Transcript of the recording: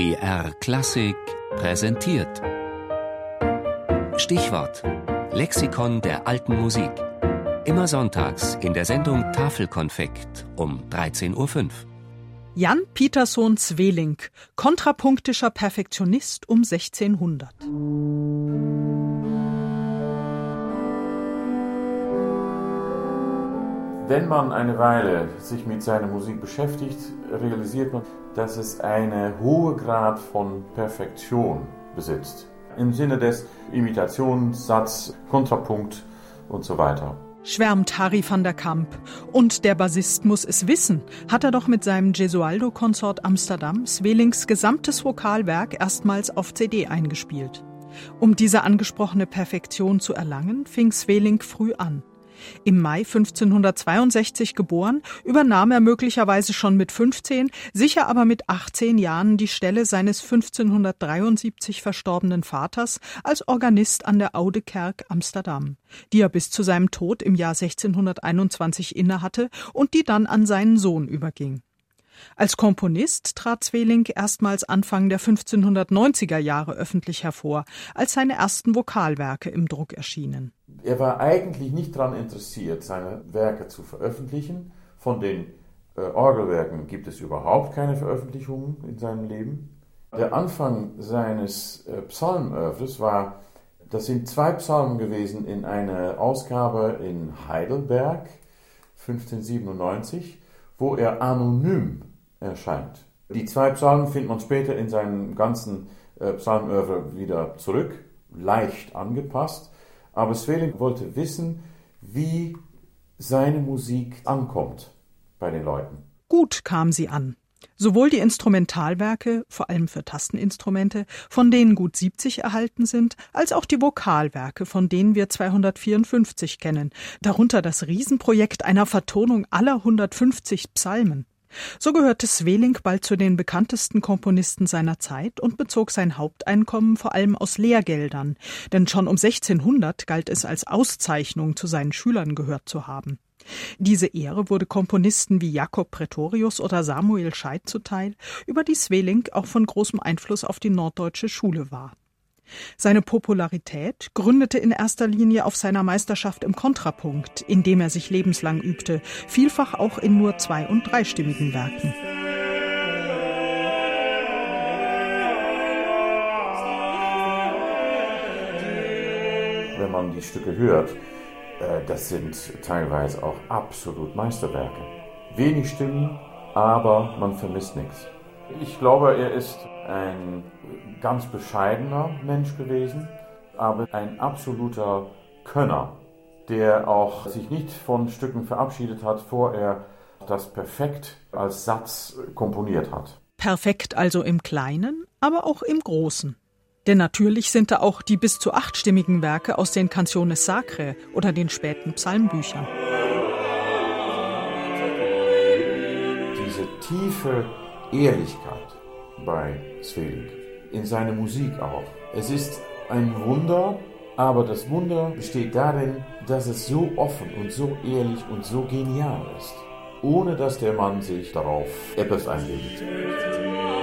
BR Klassik präsentiert. Stichwort: Lexikon der alten Musik. Immer sonntags in der Sendung Tafelkonfekt um 13.05 Uhr. Jan Peterson Zweling, kontrapunktischer Perfektionist um 1600. Wenn man eine Weile sich mit seiner Musik beschäftigt, realisiert man, dass es einen hohen Grad von Perfektion besitzt. Im Sinne des Imitationssatz, Kontrapunkt und so weiter. Schwärmt Harry van der Kamp. Und der Bassist muss es wissen, hat er doch mit seinem Gesualdo-Konsort Amsterdam Swelings gesamtes Vokalwerk erstmals auf CD eingespielt. Um diese angesprochene Perfektion zu erlangen, fing Sveling früh an. Im Mai 1562 geboren, übernahm er möglicherweise schon mit 15, sicher aber mit 18 Jahren die Stelle seines 1573 verstorbenen Vaters als Organist an der Oude Kerk Amsterdam, die er bis zu seinem Tod im Jahr 1621 innehatte und die dann an seinen Sohn überging. Als Komponist trat Zweling erstmals Anfang der 1590er Jahre öffentlich hervor, als seine ersten Vokalwerke im Druck erschienen. Er war eigentlich nicht daran interessiert, seine Werke zu veröffentlichen. Von den äh, Orgelwerken gibt es überhaupt keine Veröffentlichungen in seinem Leben. Der Anfang seines äh, Psalmöffres war, das sind zwei Psalmen gewesen in einer Ausgabe in Heidelberg 1597, wo er anonym erscheint. Die zwei Psalmen findet man später in seinem ganzen äh, Psalmöffre wieder zurück, leicht angepasst. Aber Sveling wollte wissen, wie seine Musik ankommt bei den Leuten. Gut kam sie an. Sowohl die Instrumentalwerke, vor allem für Tasteninstrumente, von denen gut 70 erhalten sind, als auch die Vokalwerke, von denen wir 254 kennen, darunter das Riesenprojekt einer Vertonung aller 150 Psalmen. So gehörte Sveling bald zu den bekanntesten Komponisten seiner Zeit und bezog sein Haupteinkommen vor allem aus Lehrgeldern, denn schon um 1600 galt es als Auszeichnung, zu seinen Schülern gehört zu haben. Diese Ehre wurde Komponisten wie Jakob Pretorius oder Samuel Scheidt zuteil, über die Sveling auch von großem Einfluss auf die norddeutsche Schule war. Seine Popularität gründete in erster Linie auf seiner Meisterschaft im Kontrapunkt, in dem er sich lebenslang übte, vielfach auch in nur zwei- und dreistimmigen Werken. Wenn man die Stücke hört, äh, das sind teilweise auch absolut Meisterwerke. Wenig Stimmen, aber man vermisst nichts. Ich glaube, er ist ein ganz bescheidener Mensch gewesen, aber ein absoluter Könner, der auch sich nicht von Stücken verabschiedet hat, vor er das perfekt als Satz komponiert hat. Perfekt also im Kleinen, aber auch im Großen. Denn natürlich sind da auch die bis zu achtstimmigen Werke aus den Canciones Sacre oder den späten Psalmbüchern. Diese tiefe Ehrlichkeit bei Sveling, in seiner Musik auch. Es ist ein Wunder, aber das Wunder besteht darin, dass es so offen und so ehrlich und so genial ist, ohne dass der Mann sich darauf etwas einbildet.